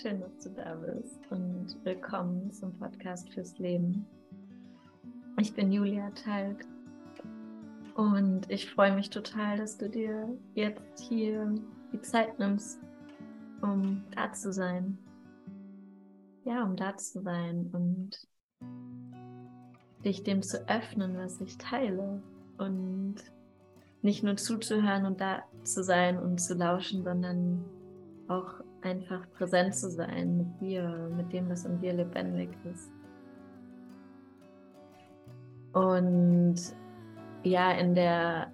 Schön, dass du da bist und willkommen zum Podcast fürs Leben. Ich bin Julia Talg und ich freue mich total, dass du dir jetzt hier die Zeit nimmst, um da zu sein. Ja, um da zu sein und dich dem zu öffnen, was ich teile und nicht nur zuzuhören und da zu sein und zu lauschen, sondern auch einfach präsent zu sein mit dir, mit dem, was in dir lebendig ist. Und ja, in der,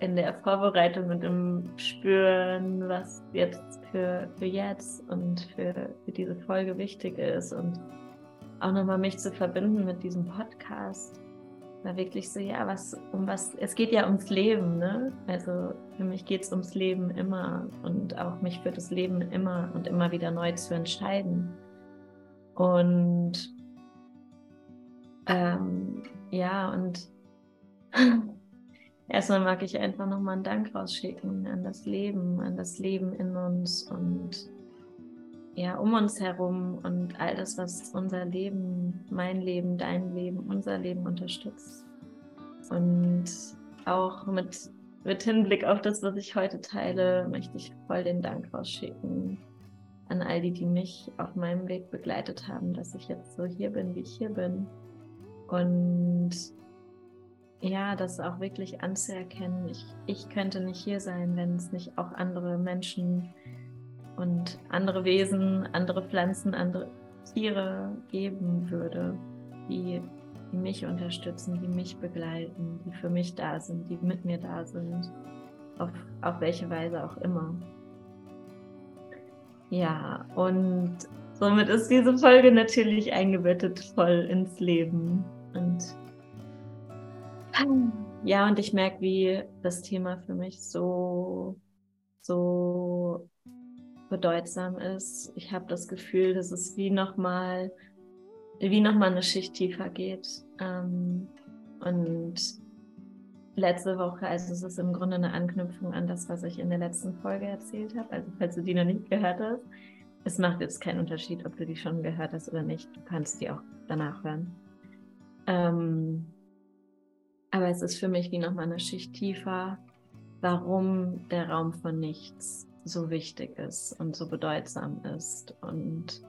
in der Vorbereitung und im Spüren, was jetzt für, für jetzt und für, für diese Folge wichtig ist und auch nochmal mich zu verbinden mit diesem Podcast, war wirklich so, ja, was, um was, es geht ja ums Leben, ne? Also für mich geht es ums Leben immer und auch mich für das Leben immer und immer wieder neu zu entscheiden. Und ähm, ja, und erstmal mag ich einfach nochmal einen Dank rausschicken an das Leben, an das Leben in uns und ja, um uns herum und all das, was unser Leben, mein Leben, dein Leben, unser Leben unterstützt. Und auch mit, mit Hinblick auf das, was ich heute teile, möchte ich voll den Dank rausschicken an all die, die mich auf meinem Weg begleitet haben, dass ich jetzt so hier bin, wie ich hier bin. Und ja, das auch wirklich anzuerkennen. Ich, ich könnte nicht hier sein, wenn es nicht auch andere Menschen und andere Wesen, andere Pflanzen, andere Tiere geben würde, die, die mich unterstützen, die mich begleiten, die für mich da sind, die mit mir da sind, auf, auf welche Weise auch immer. Ja, und somit ist diese Folge natürlich eingebettet voll ins Leben. Und ja, und ich merke, wie das Thema für mich so, so bedeutsam ist. Ich habe das Gefühl, dass es wie nochmal wie noch mal eine Schicht tiefer geht. Ähm, und letzte Woche, also es ist im Grunde eine Anknüpfung an das, was ich in der letzten Folge erzählt habe. Also falls du die noch nicht gehört hast, es macht jetzt keinen Unterschied, ob du die schon gehört hast oder nicht. Du kannst die auch danach hören. Ähm, aber es ist für mich wie nochmal eine Schicht tiefer, warum der Raum von nichts so wichtig ist und so bedeutsam ist. Und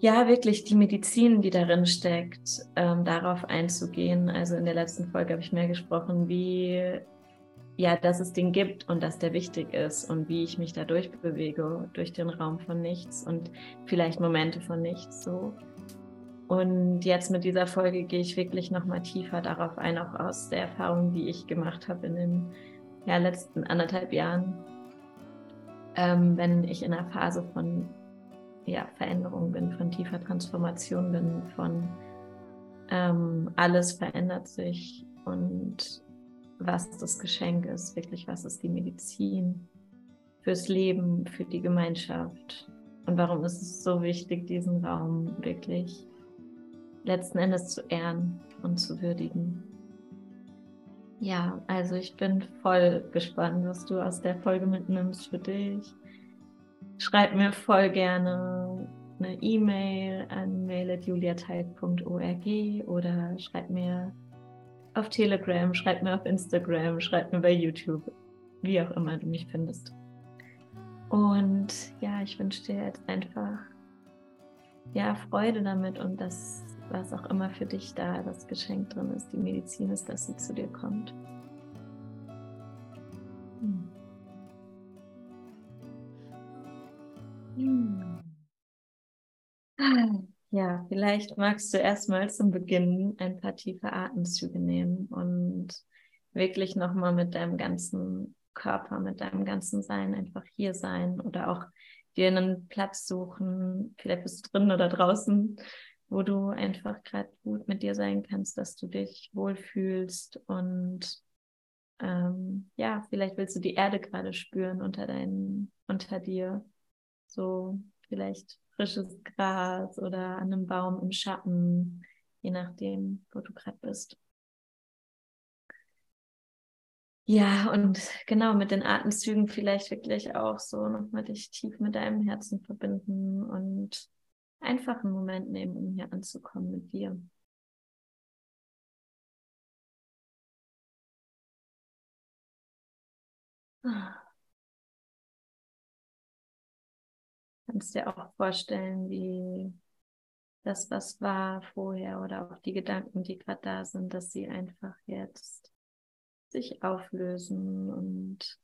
ja, wirklich die Medizin, die darin steckt, ähm, darauf einzugehen. Also in der letzten Folge habe ich mehr gesprochen, wie ja, dass es den gibt und dass der wichtig ist und wie ich mich da durchbewege durch den Raum von nichts und vielleicht Momente von nichts so. Und jetzt mit dieser Folge gehe ich wirklich nochmal tiefer darauf ein, auch aus der Erfahrung, die ich gemacht habe in den ja, letzten anderthalb Jahren ähm, wenn ich in einer Phase von ja, Veränderung bin, von tiefer Transformation bin, von ähm, alles verändert sich und was das Geschenk ist, wirklich was ist die Medizin fürs Leben, für die Gemeinschaft und warum ist es so wichtig, diesen Raum wirklich letzten Endes zu ehren und zu würdigen. Ja, also ich bin voll gespannt, was du aus der Folge mitnimmst für dich. Schreib mir voll gerne eine E-Mail an mail.juliateig.org oder schreib mir auf Telegram, schreib mir auf Instagram, schreib mir bei YouTube, wie auch immer du mich findest. Und ja, ich wünsche dir jetzt einfach ja, Freude damit und das was auch immer für dich da das Geschenk drin ist, die Medizin ist, dass sie zu dir kommt. Hm. Ja, vielleicht magst du erstmal zum Beginn ein paar tiefe Atemzüge nehmen und wirklich nochmal mit deinem ganzen Körper, mit deinem ganzen Sein einfach hier sein oder auch dir einen Platz suchen. Vielleicht bist du drin oder draußen, wo du einfach gerade gut mit dir sein kannst, dass du dich wohlfühlst und ähm, ja, vielleicht willst du die Erde gerade spüren unter deinen, unter dir. So vielleicht frisches Gras oder an einem Baum im Schatten, je nachdem, wo du gerade bist. Ja, und genau mit den Atemzügen vielleicht wirklich auch so nochmal dich tief mit deinem Herzen verbinden und einfach einen Moment nehmen, um hier anzukommen mit dir. Kannst dir auch vorstellen, wie das, was war vorher oder auch die Gedanken, die gerade da sind, dass sie einfach jetzt sich auflösen und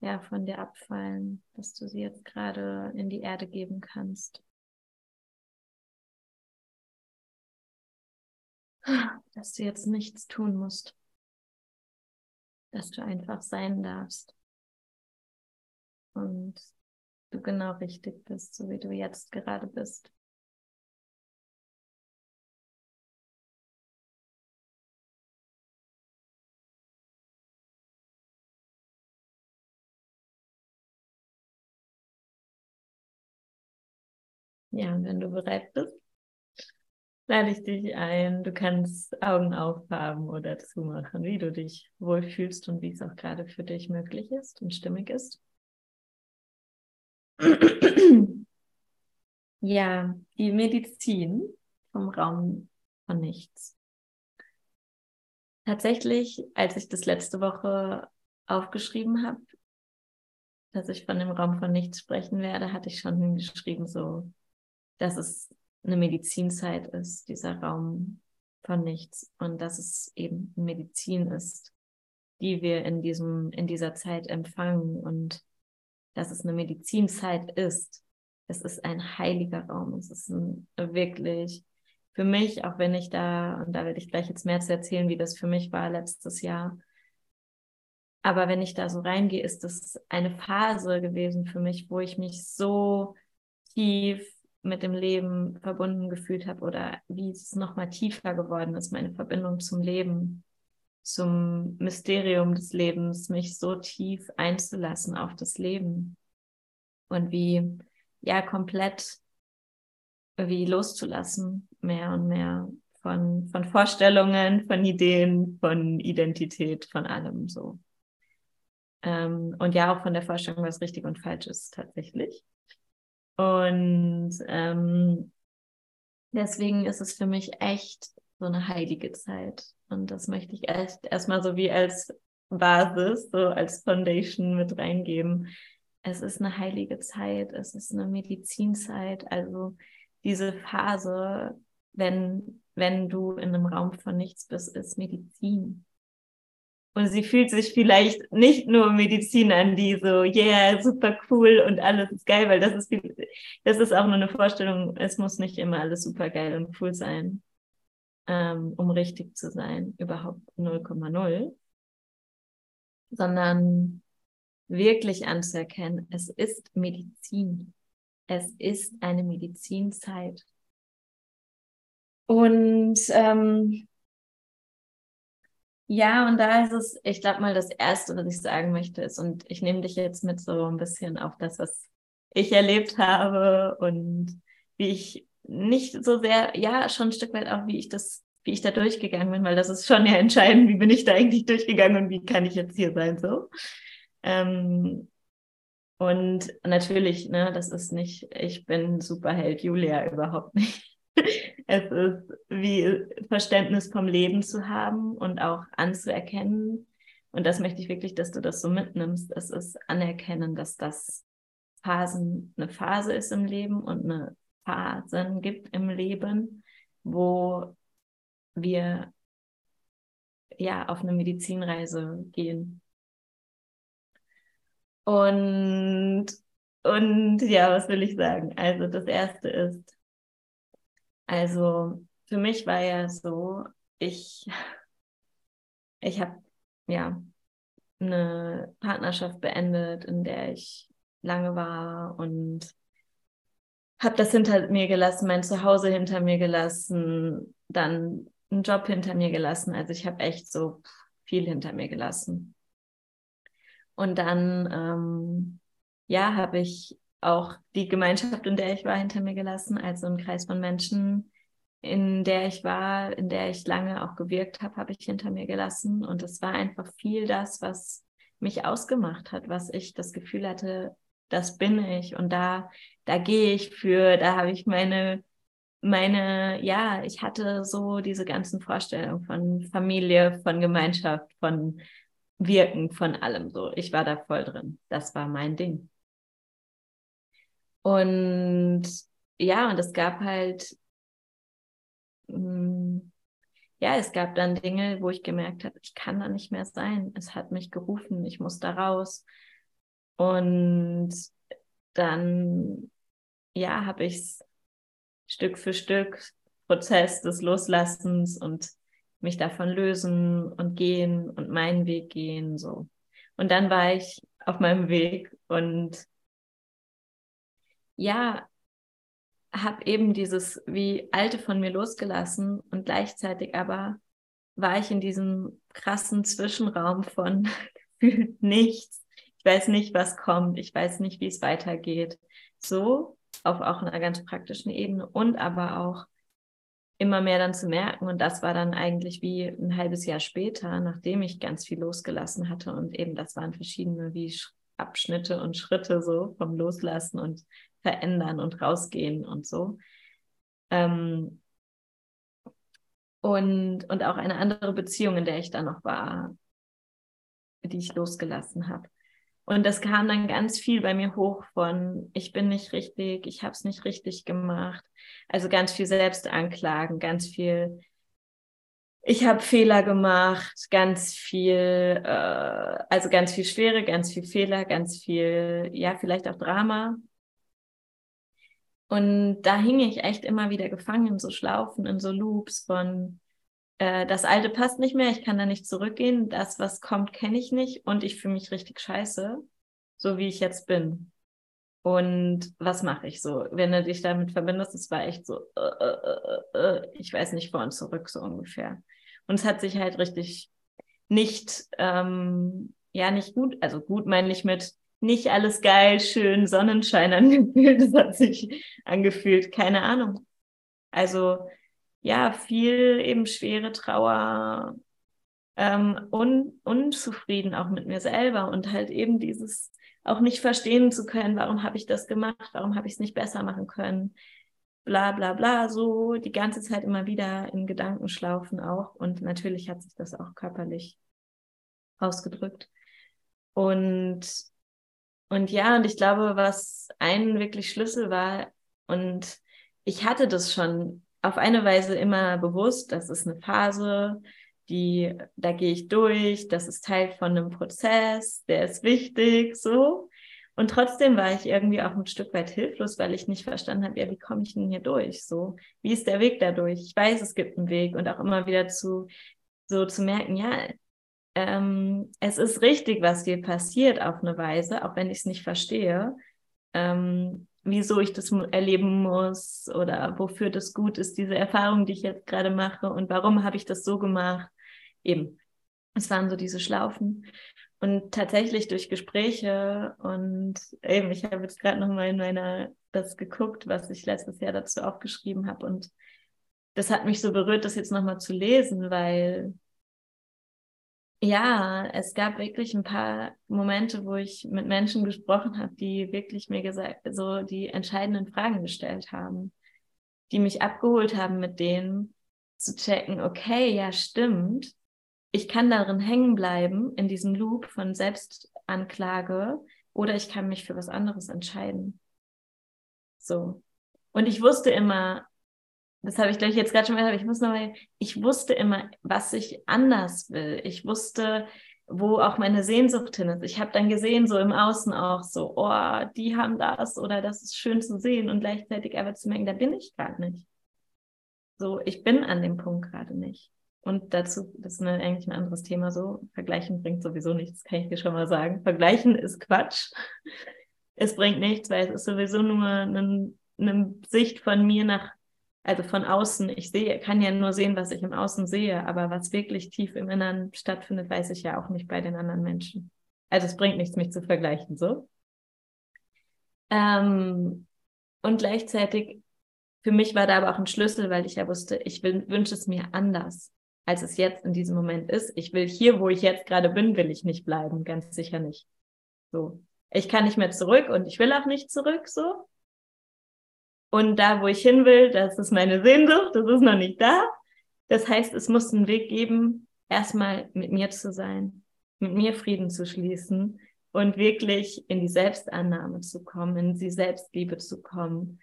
ja, von dir abfallen, dass du sie jetzt gerade in die Erde geben kannst. Dass du jetzt nichts tun musst. Dass du einfach sein darfst. Und du genau richtig bist, so wie du jetzt gerade bist. Ja, wenn du bereit bist, lade ich dich ein. Du kannst Augen aufhaben oder zumachen, wie du dich wohlfühlst und wie es auch gerade für dich möglich ist und stimmig ist. Ja, die Medizin vom Raum von nichts. Tatsächlich, als ich das letzte Woche aufgeschrieben habe, dass ich von dem Raum von nichts sprechen werde, hatte ich schon geschrieben, so dass es eine Medizinzeit ist, dieser Raum von nichts und dass es eben Medizin ist, die wir in diesem, in dieser Zeit empfangen und dass es eine Medizinzeit ist. Es ist ein heiliger Raum. Es ist ein, wirklich für mich, auch wenn ich da, und da werde ich gleich jetzt mehr zu erzählen, wie das für mich war letztes Jahr. Aber wenn ich da so reingehe, ist das eine Phase gewesen für mich, wo ich mich so tief mit dem Leben verbunden gefühlt habe oder wie es nochmal tiefer geworden ist, meine Verbindung zum Leben, zum Mysterium des Lebens, mich so tief einzulassen auf das Leben und wie, ja, komplett wie loszulassen, mehr und mehr von, von Vorstellungen, von Ideen, von Identität, von allem so. Ähm, und ja, auch von der Vorstellung, was richtig und falsch ist, tatsächlich. Und ähm, deswegen ist es für mich echt so eine heilige Zeit. Und das möchte ich echt erstmal so wie als Basis, so als Foundation mit reingeben. Es ist eine heilige Zeit, es ist eine Medizinzeit. Also diese Phase, wenn, wenn du in einem Raum von nichts bist, ist Medizin. Und sie fühlt sich vielleicht nicht nur Medizin an, die so, yeah, super cool und alles ist geil, weil das ist, das ist auch nur eine Vorstellung. Es muss nicht immer alles super geil und cool sein, ähm, um richtig zu sein. Überhaupt 0,0. Sondern wirklich anzuerkennen, es ist Medizin. Es ist eine Medizinzeit. Und ähm, ja, und da ist es, ich glaube mal, das Erste, was ich sagen möchte, ist, und ich nehme dich jetzt mit so ein bisschen auf das, was ich erlebt habe und wie ich nicht so sehr, ja, schon ein Stück weit auch, wie ich das, wie ich da durchgegangen bin, weil das ist schon ja entscheidend, wie bin ich da eigentlich durchgegangen und wie kann ich jetzt hier sein, so. Ähm, und natürlich, ne, das ist nicht, ich bin Superheld Julia überhaupt nicht. Es ist wie Verständnis vom Leben zu haben und auch anzuerkennen. Und das möchte ich wirklich, dass du das so mitnimmst. Es ist anerkennen, dass das Phasen, eine Phase ist im Leben und eine Phasen gibt im Leben, wo wir ja auf eine Medizinreise gehen. Und, und ja, was will ich sagen? Also das erste ist, also für mich war ja so, ich, ich habe ja eine Partnerschaft beendet, in der ich lange war und habe das hinter mir gelassen, mein Zuhause hinter mir gelassen, dann einen Job hinter mir gelassen. Also ich habe echt so viel hinter mir gelassen. Und dann, ähm, ja, habe ich auch die Gemeinschaft, in der ich war, hinter mir gelassen, also ein Kreis von Menschen, in der ich war, in der ich lange auch gewirkt habe, habe ich hinter mir gelassen. Und es war einfach viel das, was mich ausgemacht hat, was ich das Gefühl hatte, das bin ich. Und da, da gehe ich für, da habe ich meine, meine, ja, ich hatte so diese ganzen Vorstellungen von Familie, von Gemeinschaft, von Wirken, von allem so. Ich war da voll drin. Das war mein Ding. Und ja, und es gab halt hm, ja, es gab dann Dinge, wo ich gemerkt habe, ich kann da nicht mehr sein. Es hat mich gerufen, ich muss da raus. Und dann, ja, habe ich es Stück für Stück, Prozess des Loslassens und mich davon lösen und gehen und meinen Weg gehen, so. Und dann war ich auf meinem Weg und ja, habe eben dieses wie Alte von mir losgelassen und gleichzeitig aber war ich in diesem krassen Zwischenraum von gefühlt nichts. Ich weiß nicht, was kommt. Ich weiß nicht, wie es weitergeht. So auf auch einer ganz praktischen Ebene und aber auch immer mehr dann zu merken. Und das war dann eigentlich wie ein halbes Jahr später, nachdem ich ganz viel losgelassen hatte. Und eben das waren verschiedene wie Abschnitte und Schritte so vom Loslassen und verändern und rausgehen und so. Ähm, und, und auch eine andere Beziehung, in der ich da noch war, die ich losgelassen habe. Und das kam dann ganz viel bei mir hoch von, ich bin nicht richtig, ich habe es nicht richtig gemacht. Also ganz viel Selbstanklagen, ganz viel, ich habe Fehler gemacht, ganz viel, äh, also ganz viel Schwere, ganz viel Fehler, ganz viel, ja, vielleicht auch Drama, und da hing ich echt immer wieder gefangen in so Schlaufen, in so Loops von, äh, das Alte passt nicht mehr, ich kann da nicht zurückgehen, das, was kommt, kenne ich nicht und ich fühle mich richtig scheiße, so wie ich jetzt bin. Und was mache ich so? Wenn du dich damit verbindest, es war echt so, äh, äh, äh, äh, ich weiß nicht, vor und zurück, so ungefähr. Und es hat sich halt richtig nicht, ähm, ja, nicht gut, also gut meine ich mit, nicht alles geil, schön, Sonnenschein angefühlt. Das hat sich angefühlt, keine Ahnung. Also ja, viel eben schwere Trauer, ähm, un unzufrieden auch mit mir selber und halt eben dieses auch nicht verstehen zu können, warum habe ich das gemacht, warum habe ich es nicht besser machen können, bla bla bla, so die ganze Zeit immer wieder in Gedankenschlaufen auch und natürlich hat sich das auch körperlich ausgedrückt. Und und ja, und ich glaube, was ein wirklich Schlüssel war, und ich hatte das schon auf eine Weise immer bewusst, das ist eine Phase, die, da gehe ich durch, das ist Teil von einem Prozess, der ist wichtig, so. Und trotzdem war ich irgendwie auch ein Stück weit hilflos, weil ich nicht verstanden habe, ja, wie komme ich denn hier durch? So, wie ist der Weg dadurch? Ich weiß, es gibt einen Weg und auch immer wieder zu, so zu merken, ja, ähm, es ist richtig, was dir passiert auf eine Weise, auch wenn ich es nicht verstehe, ähm, wieso ich das erleben muss oder wofür das gut ist, diese Erfahrung, die ich jetzt gerade mache und warum habe ich das so gemacht. Eben, es waren so diese Schlaufen. Und tatsächlich durch Gespräche und eben, ich habe jetzt gerade nochmal in meiner das geguckt, was ich letztes Jahr dazu aufgeschrieben habe. Und das hat mich so berührt, das jetzt nochmal zu lesen, weil ja, es gab wirklich ein paar Momente, wo ich mit Menschen gesprochen habe, die wirklich mir gesagt, so die entscheidenden Fragen gestellt haben, die mich abgeholt haben, mit denen zu checken, okay, ja, stimmt. Ich kann darin hängen bleiben, in diesem Loop von Selbstanklage, oder ich kann mich für was anderes entscheiden. So. Und ich wusste immer, das habe ich gleich jetzt gerade schon gesagt, ich muss nochmal, ich wusste immer, was ich anders will. Ich wusste, wo auch meine Sehnsucht hin ist. Ich habe dann gesehen, so im Außen auch so, oh, die haben das oder das ist schön zu sehen und gleichzeitig aber zu merken, da bin ich gerade nicht. So, ich bin an dem Punkt gerade nicht. Und dazu, das ist eine, eigentlich ein anderes Thema so. Vergleichen bringt sowieso nichts, kann ich dir schon mal sagen. Vergleichen ist Quatsch. Es bringt nichts, weil es ist sowieso nur eine, eine Sicht von mir nach also von außen, ich sehe, kann ja nur sehen, was ich im Außen sehe, aber was wirklich tief im Inneren stattfindet, weiß ich ja auch nicht bei den anderen Menschen. Also es bringt nichts, mich zu vergleichen, so. Ähm, und gleichzeitig für mich war da aber auch ein Schlüssel, weil ich ja wusste, ich wünsche es mir anders, als es jetzt in diesem Moment ist. Ich will hier, wo ich jetzt gerade bin, will ich nicht bleiben, ganz sicher nicht. So. Ich kann nicht mehr zurück und ich will auch nicht zurück, so. Und da, wo ich hin will, das ist meine Sehnsucht, das ist noch nicht da. Das heißt, es muss einen Weg geben, erstmal mit mir zu sein, mit mir Frieden zu schließen und wirklich in die Selbstannahme zu kommen, in die Selbstliebe zu kommen.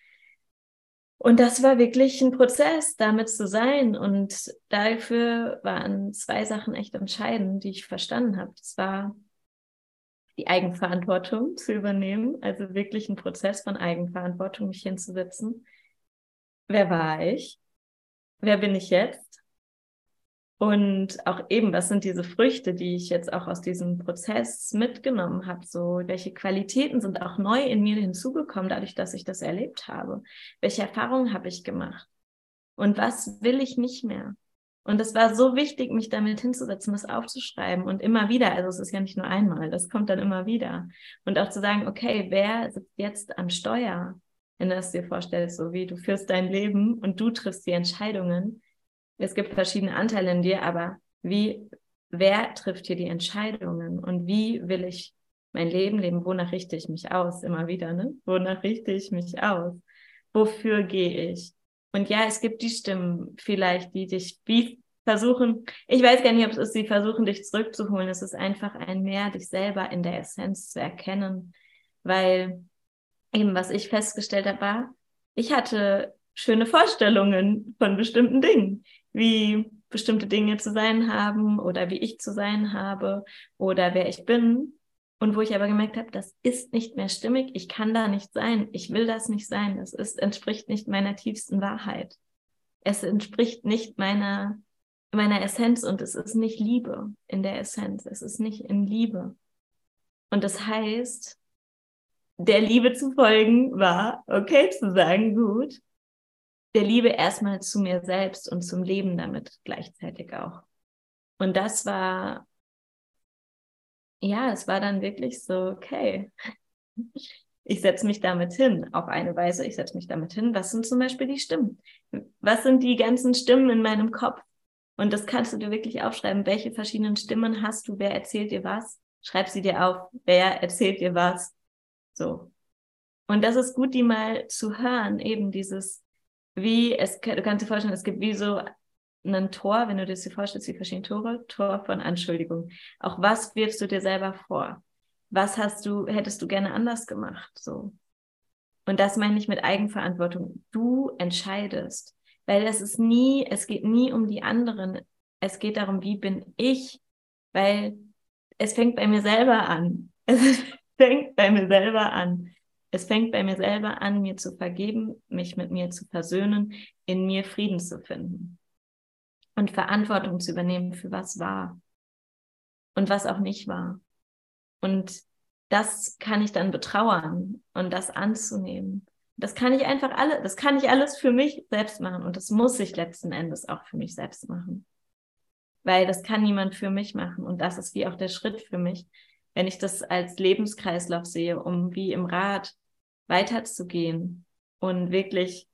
Und das war wirklich ein Prozess, damit zu sein. Und dafür waren zwei Sachen echt entscheidend, die ich verstanden habe. Das war die Eigenverantwortung zu übernehmen, also wirklich ein Prozess von Eigenverantwortung, mich hinzusetzen. Wer war ich? Wer bin ich jetzt? Und auch eben, was sind diese Früchte, die ich jetzt auch aus diesem Prozess mitgenommen habe? So, welche Qualitäten sind auch neu in mir hinzugekommen, dadurch, dass ich das erlebt habe? Welche Erfahrungen habe ich gemacht? Und was will ich nicht mehr? Und es war so wichtig, mich damit hinzusetzen, das aufzuschreiben und immer wieder, also es ist ja nicht nur einmal, das kommt dann immer wieder. Und auch zu sagen, okay, wer sitzt jetzt am Steuer? Wenn du es dir vorstellst, so wie du führst dein Leben und du triffst die Entscheidungen. Es gibt verschiedene Anteile in dir, aber wie, wer trifft hier die Entscheidungen und wie will ich mein Leben leben? Wonach richte ich mich aus? Immer wieder, ne? Wonach richte ich mich aus? Wofür gehe ich? Und ja, es gibt die Stimmen vielleicht, die dich wie versuchen, ich weiß gar nicht, ob es ist, sie versuchen, dich zurückzuholen. Es ist einfach ein Mehr, dich selber in der Essenz zu erkennen. Weil eben, was ich festgestellt habe, war, ich hatte schöne Vorstellungen von bestimmten Dingen, wie bestimmte Dinge zu sein haben oder wie ich zu sein habe oder wer ich bin. Und wo ich aber gemerkt habe, das ist nicht mehr stimmig, ich kann da nicht sein, ich will das nicht sein, es ist, entspricht nicht meiner tiefsten Wahrheit. Es entspricht nicht meiner, meiner Essenz und es ist nicht Liebe in der Essenz, es ist nicht in Liebe. Und das heißt, der Liebe zu folgen war, okay zu sagen, gut, der Liebe erstmal zu mir selbst und zum Leben damit gleichzeitig auch. Und das war ja, es war dann wirklich so, okay, ich setze mich damit hin, auf eine Weise, ich setze mich damit hin. Was sind zum Beispiel die Stimmen? Was sind die ganzen Stimmen in meinem Kopf? Und das kannst du dir wirklich aufschreiben. Welche verschiedenen Stimmen hast du? Wer erzählt dir was? Schreib sie dir auf. Wer erzählt dir was? So. Und das ist gut, die mal zu hören. Eben dieses, wie es, du kannst dir vorstellen, es gibt wie so ein Tor, wenn du dir das vorstellst, wie verschiedene Tore, Tor von Anschuldigung. Auch was wirfst du dir selber vor? Was hast du, hättest du gerne anders gemacht? So. Und das meine ich mit Eigenverantwortung. Du entscheidest. Weil es ist nie, es geht nie um die anderen. Es geht darum, wie bin ich? Weil es fängt bei mir selber an. Es fängt bei mir selber an. Es fängt bei mir selber an, mir zu vergeben, mich mit mir zu versöhnen, in mir Frieden zu finden und Verantwortung zu übernehmen für was war und was auch nicht war. Und das kann ich dann betrauern und das anzunehmen. Das kann ich einfach alle, das kann ich alles für mich selbst machen und das muss ich letzten Endes auch für mich selbst machen. Weil das kann niemand für mich machen und das ist wie auch der Schritt für mich, wenn ich das als Lebenskreislauf sehe, um wie im Rad weiterzugehen und wirklich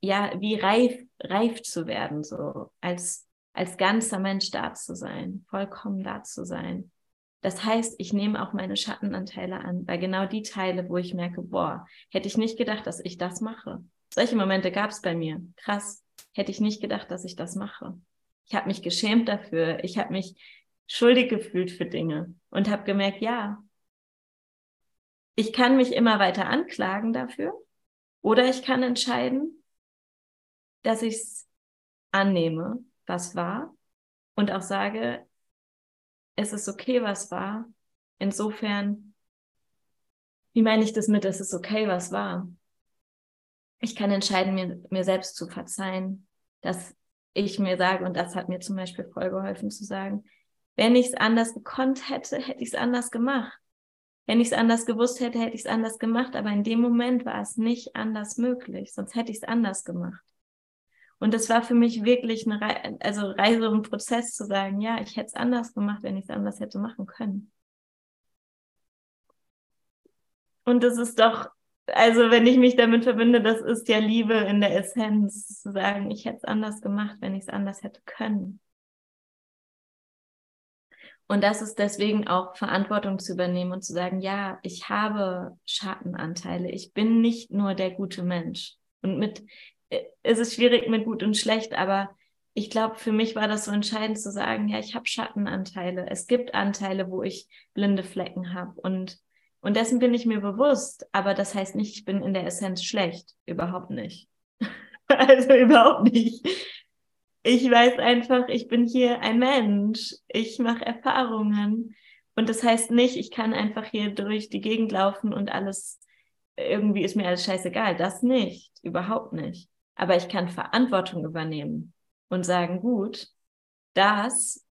ja, wie reif, reif zu werden, so als, als ganzer Mensch da zu sein, vollkommen da zu sein. Das heißt, ich nehme auch meine Schattenanteile an, weil genau die Teile, wo ich merke, boah, hätte ich nicht gedacht, dass ich das mache. Solche Momente gab es bei mir. Krass, hätte ich nicht gedacht, dass ich das mache. Ich habe mich geschämt dafür. Ich habe mich schuldig gefühlt für Dinge und habe gemerkt, ja, ich kann mich immer weiter anklagen dafür oder ich kann entscheiden, dass ich es annehme, was war und auch sage, es ist okay, was war. Insofern, wie meine ich das mit, es ist okay, was war? Ich kann entscheiden, mir, mir selbst zu verzeihen, dass ich mir sage, und das hat mir zum Beispiel voll geholfen zu sagen, wenn ich es anders gekonnt hätte, hätte ich es anders gemacht. Wenn ich es anders gewusst hätte, hätte ich es anders gemacht, aber in dem Moment war es nicht anders möglich, sonst hätte ich es anders gemacht. Und das war für mich wirklich eine Re also Reise und Prozess zu sagen, ja, ich hätte es anders gemacht, wenn ich es anders hätte machen können. Und das ist doch also wenn ich mich damit verbinde, das ist ja Liebe in der Essenz, zu sagen, ich hätte es anders gemacht, wenn ich es anders hätte können. Und das ist deswegen auch Verantwortung zu übernehmen und zu sagen, ja, ich habe Schattenanteile. Ich bin nicht nur der gute Mensch. Und mit, es ist schwierig mit gut und schlecht, aber ich glaube, für mich war das so entscheidend zu sagen, ja, ich habe Schattenanteile. Es gibt Anteile, wo ich blinde Flecken habe. Und, und dessen bin ich mir bewusst. Aber das heißt nicht, ich bin in der Essenz schlecht. Überhaupt nicht. also überhaupt nicht ich weiß einfach, ich bin hier ein Mensch. Ich mache Erfahrungen. Und das heißt nicht, ich kann einfach hier durch die Gegend laufen und alles, irgendwie ist mir alles scheißegal. Das nicht, überhaupt nicht. Aber ich kann Verantwortung übernehmen und sagen, gut, das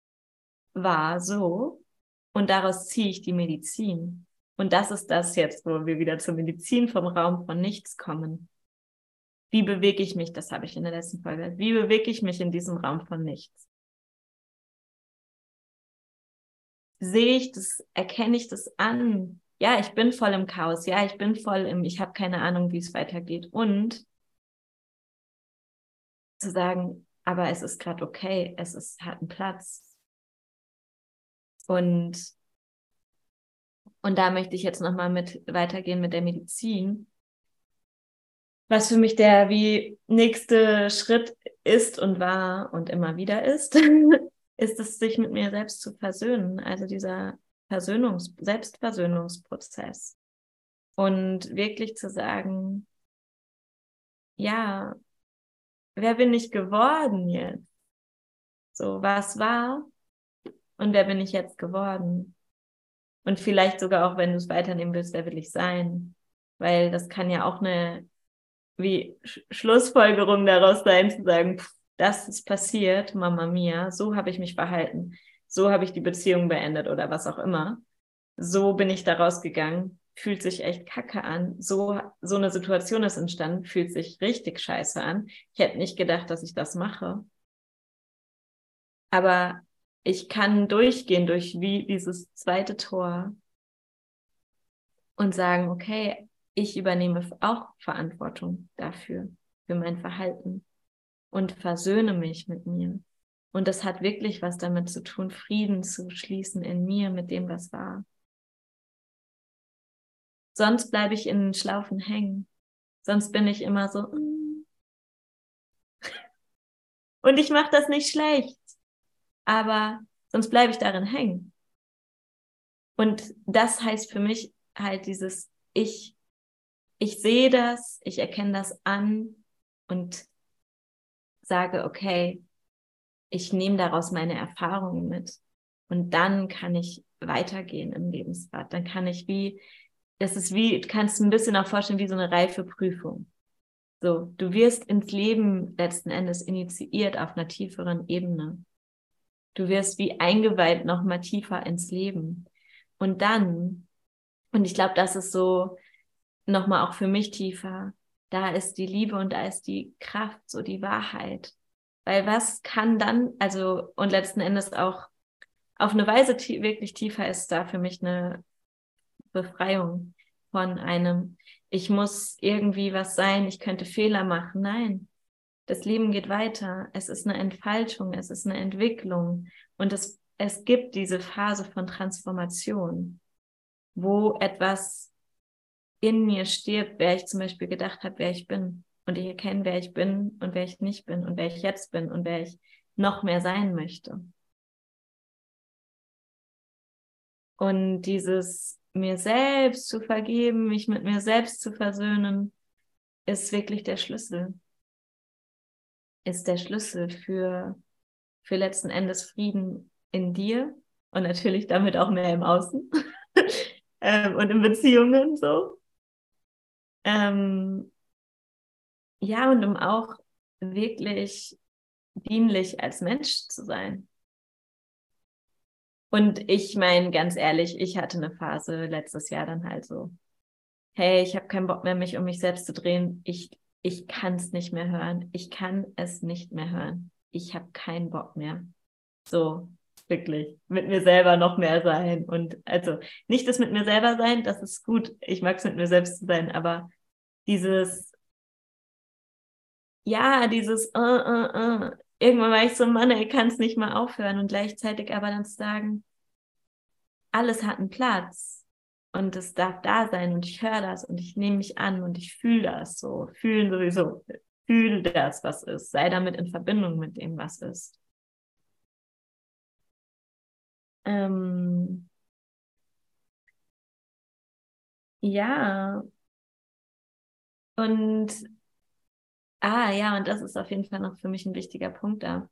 war so und daraus ziehe ich die Medizin. Und das ist das jetzt, wo wir wieder zur Medizin vom Raum von nichts kommen. Wie bewege ich mich? Das habe ich in der letzten Folge. Wie bewege ich mich in diesem Raum von nichts? Sehe ich das, erkenne ich das an? Ja, ich bin voll im Chaos. Ja, ich bin voll im, ich habe keine Ahnung, wie es weitergeht. Und zu sagen, aber es ist gerade okay, es ist, hat einen Platz. Und, und da möchte ich jetzt nochmal mit weitergehen mit der Medizin was für mich der wie nächste Schritt ist und war und immer wieder ist, ist es, sich mit mir selbst zu versöhnen. Also dieser Versöhnungs Selbstversöhnungsprozess. Und wirklich zu sagen, ja, wer bin ich geworden jetzt? So, was war und wer bin ich jetzt geworden? Und vielleicht sogar auch, wenn du es weiternehmen willst, wer will ich sein? Weil das kann ja auch eine wie Sch Schlussfolgerung daraus sein, zu sagen, pff, das ist passiert, Mama Mia, so habe ich mich verhalten, so habe ich die Beziehung beendet oder was auch immer. So bin ich da rausgegangen, fühlt sich echt kacke an. So, so eine Situation ist entstanden, fühlt sich richtig scheiße an. Ich hätte nicht gedacht, dass ich das mache. Aber ich kann durchgehen durch wie dieses zweite Tor und sagen, okay, ich übernehme auch Verantwortung dafür, für mein Verhalten und versöhne mich mit mir. Und das hat wirklich was damit zu tun, Frieden zu schließen in mir mit dem, was war. Sonst bleibe ich in den Schlaufen hängen. Sonst bin ich immer so. Mm. Und ich mache das nicht schlecht. Aber sonst bleibe ich darin hängen. Und das heißt für mich halt dieses Ich ich sehe das, ich erkenne das an und sage, okay, ich nehme daraus meine Erfahrungen mit. Und dann kann ich weitergehen im Lebensrad. Dann kann ich wie, das ist wie, du kannst ein bisschen auch vorstellen, wie so eine reife Prüfung. So, du wirst ins Leben letzten Endes initiiert auf einer tieferen Ebene. Du wirst wie eingeweiht noch mal tiefer ins Leben. Und dann, und ich glaube, das ist so nochmal auch für mich tiefer. Da ist die Liebe und da ist die Kraft, so die Wahrheit. Weil was kann dann, also und letzten Endes auch auf eine Weise wirklich tiefer ist da für mich eine Befreiung von einem, ich muss irgendwie was sein, ich könnte Fehler machen. Nein, das Leben geht weiter. Es ist eine Entfaltung, es ist eine Entwicklung und es, es gibt diese Phase von Transformation, wo etwas in mir stirbt, wer ich zum Beispiel gedacht habe, wer ich bin. Und ich erkenne, wer ich bin und wer ich nicht bin und wer ich jetzt bin und wer ich noch mehr sein möchte. Und dieses mir selbst zu vergeben, mich mit mir selbst zu versöhnen, ist wirklich der Schlüssel. Ist der Schlüssel für, für letzten Endes Frieden in dir und natürlich damit auch mehr im Außen ähm, und in Beziehungen so. Ähm, ja, und um auch wirklich dienlich als Mensch zu sein. Und ich meine, ganz ehrlich, ich hatte eine Phase letztes Jahr dann halt so, hey, ich habe keinen Bock mehr, mich um mich selbst zu drehen. Ich, ich kann es nicht mehr hören. Ich kann es nicht mehr hören. Ich habe keinen Bock mehr. So, wirklich. Mit mir selber noch mehr sein. Und also nicht das mit mir selber sein, das ist gut. Ich mag es mit mir selbst zu sein, aber dieses, ja, dieses, uh, uh, uh. Irgendwann war ich so, Mann, ich kann es nicht mal aufhören und gleichzeitig aber dann zu sagen, alles hat einen Platz und es darf da sein und ich höre das und ich nehme mich an und ich fühle das so, fühlen sowieso, fühle das, was ist, sei damit in Verbindung mit dem, was ist. Ähm, ja, und ah ja, und das ist auf jeden Fall noch für mich ein wichtiger Punkt da.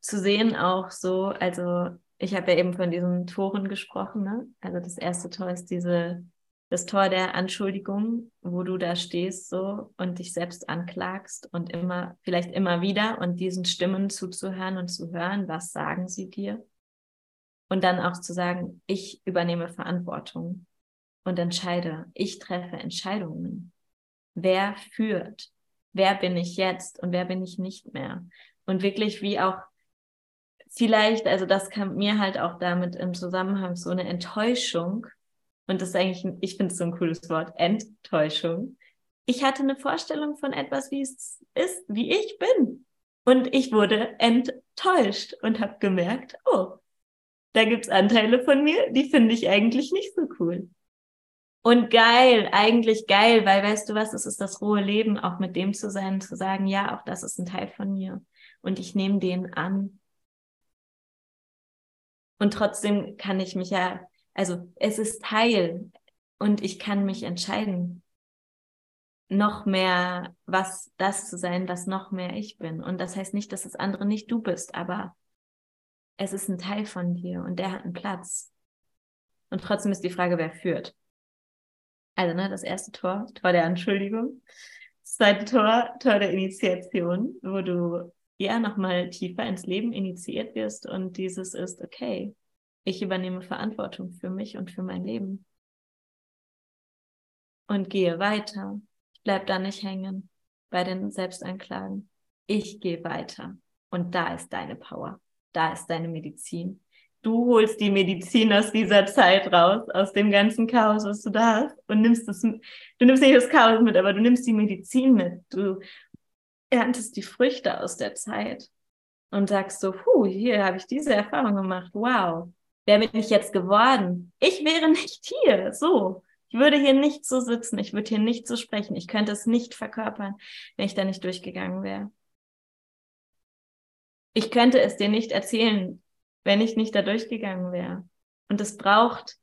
Zu sehen auch so, also ich habe ja eben von diesen Toren gesprochen, ne? Also das erste Tor ist diese, das Tor der Anschuldigung, wo du da stehst so und dich selbst anklagst und immer, vielleicht immer wieder und diesen Stimmen zuzuhören und zu hören, was sagen sie dir? Und dann auch zu sagen, ich übernehme Verantwortung und entscheide, ich treffe Entscheidungen. Wer führt? Wer bin ich jetzt und wer bin ich nicht mehr? Und wirklich wie auch vielleicht, also das kam mir halt auch damit im Zusammenhang so eine Enttäuschung. Und das ist eigentlich, ich finde es so ein cooles Wort, Enttäuschung. Ich hatte eine Vorstellung von etwas, wie es ist, wie ich bin. Und ich wurde enttäuscht und habe gemerkt, oh, da gibt's Anteile von mir, die finde ich eigentlich nicht so cool. Und geil, eigentlich geil, weil weißt du was, es ist das rohe Leben, auch mit dem zu sein, zu sagen, ja, auch das ist ein Teil von mir. Und ich nehme den an und trotzdem kann ich mich ja, also es ist Teil und ich kann mich entscheiden, noch mehr was das zu sein, was noch mehr ich bin. Und das heißt nicht, dass das andere nicht du bist, aber es ist ein Teil von dir und der hat einen Platz. Und trotzdem ist die Frage, wer führt. Also, ne, das erste Tor, Tor der Anschuldigung. Das zweite Tor, Tor der Initiation, wo du ja nochmal tiefer ins Leben initiiert wirst und dieses ist, okay, ich übernehme Verantwortung für mich und für mein Leben. Und gehe weiter. Ich bleib da nicht hängen bei den Selbstanklagen. Ich gehe weiter. Und da ist deine Power. Da ist deine Medizin. Du holst die Medizin aus dieser Zeit raus, aus dem ganzen Chaos, was du da hast, und nimmst es, du nimmst nicht das Chaos mit, aber du nimmst die Medizin mit. Du erntest die Früchte aus der Zeit und sagst so, puh, hier habe ich diese Erfahrung gemacht, wow, wer bin ich jetzt geworden? Ich wäre nicht hier, so. Ich würde hier nicht so sitzen, ich würde hier nicht so sprechen, ich könnte es nicht verkörpern, wenn ich da nicht durchgegangen wäre. Ich könnte es dir nicht erzählen, wenn ich nicht da durchgegangen wäre. Und es braucht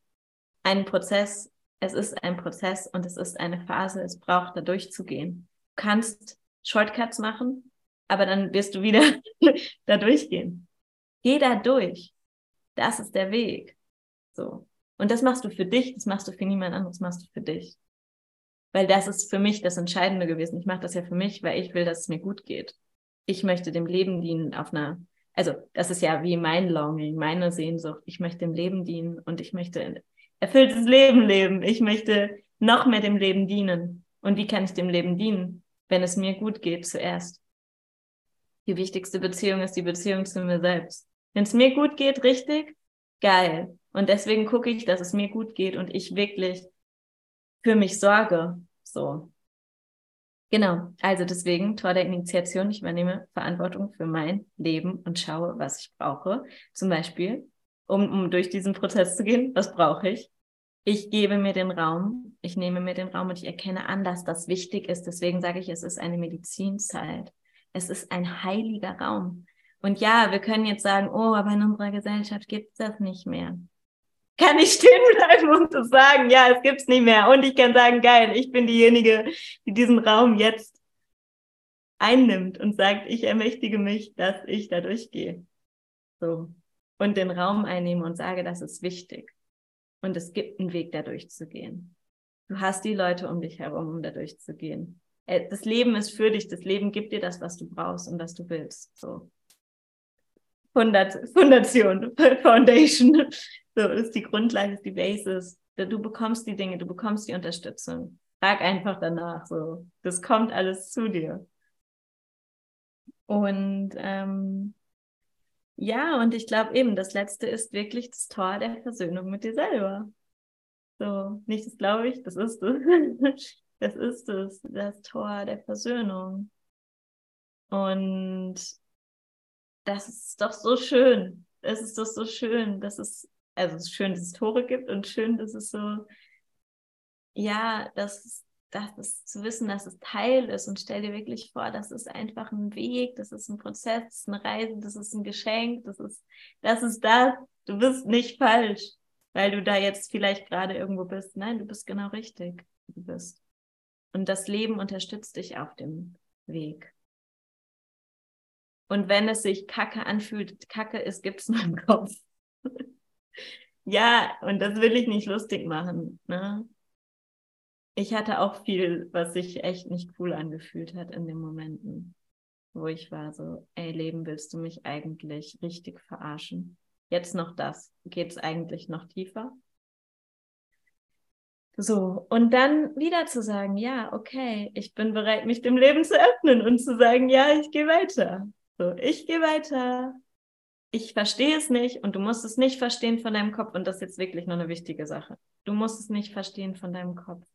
einen Prozess, es ist ein Prozess und es ist eine Phase, es braucht da durchzugehen. Du kannst Shortcuts machen, aber dann wirst du wieder da durchgehen. Geh da durch. Das ist der Weg. So. Und das machst du für dich, das machst du für niemand anderes, machst du für dich. Weil das ist für mich das Entscheidende gewesen. Ich mache das ja für mich, weil ich will, dass es mir gut geht. Ich möchte dem Leben dienen auf einer, also das ist ja wie mein Longing, meine Sehnsucht. Ich möchte dem Leben dienen und ich möchte ein erfülltes Leben leben. Ich möchte noch mehr dem Leben dienen. Und wie kann ich dem Leben dienen? wenn es mir gut geht zuerst. Die wichtigste Beziehung ist die Beziehung zu mir selbst. Wenn es mir gut geht, richtig, geil. Und deswegen gucke ich, dass es mir gut geht und ich wirklich für mich sorge. So. Genau. Also deswegen, Tor der Initiation. Ich übernehme Verantwortung für mein Leben und schaue, was ich brauche. Zum Beispiel, um, um durch diesen Prozess zu gehen, was brauche ich? ich gebe mir den Raum, ich nehme mir den Raum und ich erkenne an, dass das wichtig ist. Deswegen sage ich, es ist eine Medizinzeit. Es ist ein heiliger Raum. Und ja, wir können jetzt sagen, oh, aber in unserer Gesellschaft gibt es das nicht mehr. Kann ich stehen bleiben und zu sagen, ja, es gibt's nicht mehr. Und ich kann sagen, geil, ich bin diejenige, die diesen Raum jetzt einnimmt und sagt, ich ermächtige mich, dass ich da durchgehe. So. Und den Raum einnehme und sage, das ist wichtig. Und es gibt einen Weg, da durchzugehen. Du hast die Leute um dich herum, um da durchzugehen. Äh, das Leben ist für dich. Das Leben gibt dir das, was du brauchst und was du willst. So. Fundation, Foundation. So ist die Grundlage, ist die Basis. Du bekommst die Dinge, du bekommst die Unterstützung. Frag einfach danach. So, das kommt alles zu dir. Und ähm, ja, und ich glaube eben, das letzte ist wirklich das Tor der Versöhnung mit dir selber. So, nicht das glaube ich, das ist es. Das ist es, das Tor der Versöhnung. Und das ist doch so schön. Es ist doch so schön, dass es, also es ist schön, dass es Tore gibt und schön, dass es so, ja, dass das ist zu wissen, dass es Teil ist und stell dir wirklich vor, das ist einfach ein Weg, das ist ein Prozess, das ist eine Reise, das ist ein Geschenk, das ist, das ist das. Du bist nicht falsch, weil du da jetzt vielleicht gerade irgendwo bist. Nein, du bist genau richtig, du bist. Und das Leben unterstützt dich auf dem Weg. Und wenn es sich kacke anfühlt, kacke ist, gibt es nur im Kopf. Ja, und das will ich nicht lustig machen. Ne? Ich hatte auch viel, was sich echt nicht cool angefühlt hat in den Momenten, wo ich war so, ey Leben, willst du mich eigentlich richtig verarschen? Jetzt noch das. Geht es eigentlich noch tiefer? So, und dann wieder zu sagen, ja, okay, ich bin bereit, mich dem Leben zu öffnen und zu sagen, ja, ich gehe weiter. So, ich gehe weiter. Ich verstehe es nicht und du musst es nicht verstehen von deinem Kopf. Und das ist jetzt wirklich noch eine wichtige Sache. Du musst es nicht verstehen von deinem Kopf.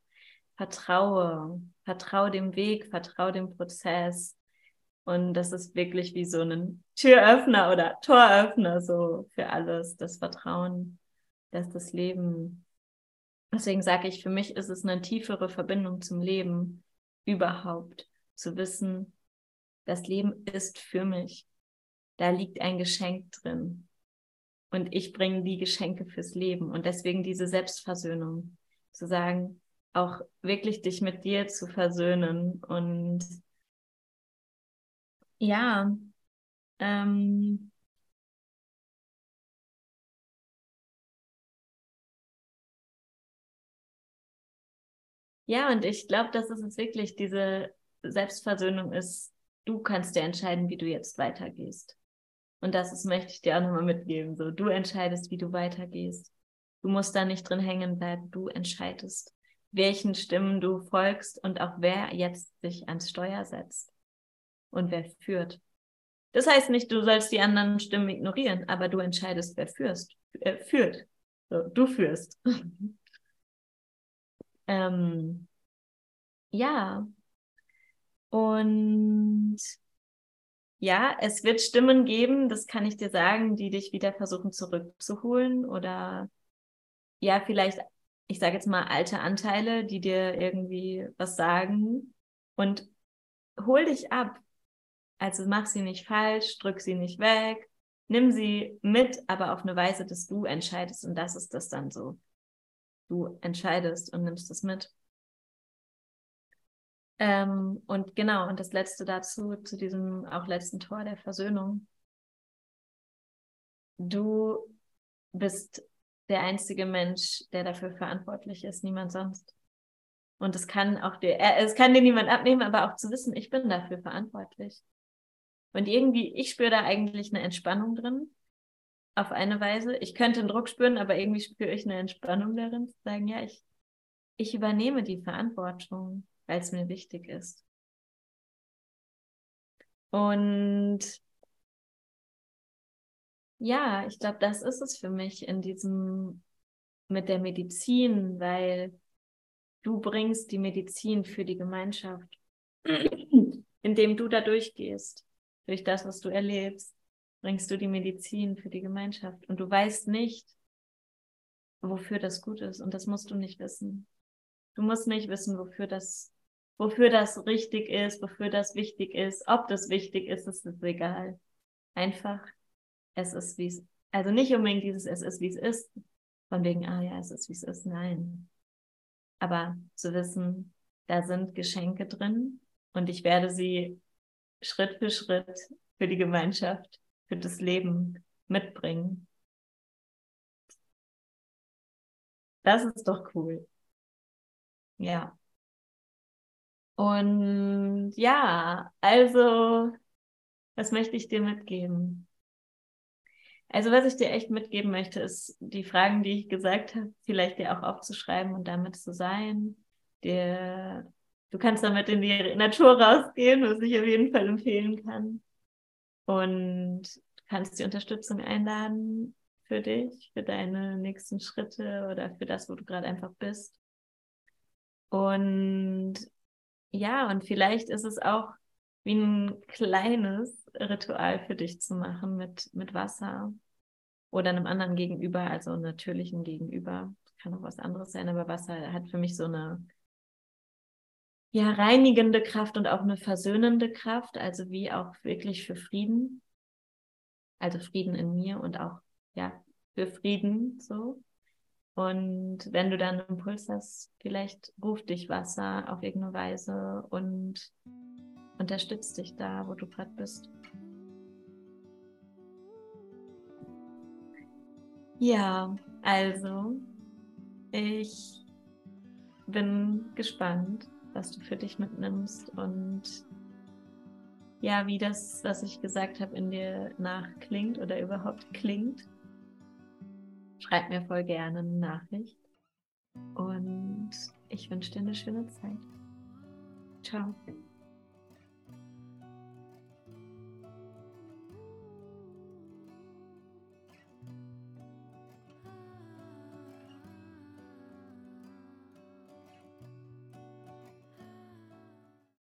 Vertraue, vertraue dem Weg, vertraue dem Prozess. Und das ist wirklich wie so ein Türöffner oder Toröffner so für alles, das Vertrauen, dass das Leben. Deswegen sage ich, für mich ist es eine tiefere Verbindung zum Leben überhaupt, zu wissen, das Leben ist für mich. Da liegt ein Geschenk drin. Und ich bringe die Geschenke fürs Leben. Und deswegen diese Selbstversöhnung. Zu sagen, auch wirklich dich mit dir zu versöhnen. Und ja, ähm, ja, und ich glaube, dass es wirklich diese Selbstversöhnung ist, du kannst dir entscheiden, wie du jetzt weitergehst. Und das ist, möchte ich dir auch nochmal mitgeben. So, du entscheidest, wie du weitergehst. Du musst da nicht drin hängen bleiben. Du entscheidest, welchen Stimmen du folgst und auch wer jetzt sich ans Steuer setzt und wer führt. Das heißt nicht, du sollst die anderen Stimmen ignorieren, aber du entscheidest, wer führst, äh, führt. So, du führst. ähm, ja, und ja, es wird Stimmen geben, das kann ich dir sagen, die dich wieder versuchen zurückzuholen oder ja, vielleicht, ich sage jetzt mal alte Anteile, die dir irgendwie was sagen und hol dich ab. Also mach sie nicht falsch, drück sie nicht weg, nimm sie mit, aber auf eine Weise, dass du entscheidest und das ist das dann so. Du entscheidest und nimmst es mit. Ähm, und genau, und das letzte dazu, zu diesem auch letzten Tor der Versöhnung. Du bist der einzige Mensch, der dafür verantwortlich ist, niemand sonst. Und es kann auch dir, äh, es kann dir niemand abnehmen, aber auch zu wissen, ich bin dafür verantwortlich. Und irgendwie, ich spüre da eigentlich eine Entspannung drin, auf eine Weise. Ich könnte einen Druck spüren, aber irgendwie spüre ich eine Entspannung darin, zu sagen, ja, ich, ich übernehme die Verantwortung weil es mir wichtig ist. Und ja, ich glaube, das ist es für mich in diesem mit der Medizin, weil du bringst die Medizin für die Gemeinschaft, indem du da durchgehst, durch das, was du erlebst, bringst du die Medizin für die Gemeinschaft und du weißt nicht, wofür das gut ist und das musst du nicht wissen. Du musst nicht wissen, wofür das wofür das richtig ist, wofür das wichtig ist, ob das wichtig ist, ist es egal. Einfach, es ist wie es, also nicht unbedingt dieses es ist wie es ist, von wegen, ah ja, es ist wie es ist, nein. Aber zu wissen, da sind Geschenke drin und ich werde sie Schritt für Schritt für die Gemeinschaft, für das Leben mitbringen. Das ist doch cool. Ja. Und ja, also, was möchte ich dir mitgeben? Also, was ich dir echt mitgeben möchte, ist die Fragen, die ich gesagt habe, vielleicht dir auch aufzuschreiben und damit zu sein. Dir, du kannst damit in die Natur rausgehen, was ich auf jeden Fall empfehlen kann. Und du kannst die Unterstützung einladen für dich, für deine nächsten Schritte oder für das, wo du gerade einfach bist. Und ja, und vielleicht ist es auch wie ein kleines Ritual für dich zu machen mit, mit Wasser oder einem anderen Gegenüber, also natürlichen Gegenüber. Kann auch was anderes sein, aber Wasser hat für mich so eine ja, reinigende Kraft und auch eine versöhnende Kraft, also wie auch wirklich für Frieden. Also Frieden in mir und auch, ja, für Frieden so. Und wenn du dann einen Impuls hast, vielleicht ruft dich Wasser auf irgendeine Weise und unterstützt dich da, wo du gerade bist. Ja, also ich bin gespannt, was du für dich mitnimmst und ja, wie das, was ich gesagt habe, in dir nachklingt oder überhaupt klingt. Schreib mir voll gerne eine Nachricht und ich wünsche dir eine schöne Zeit. Ciao.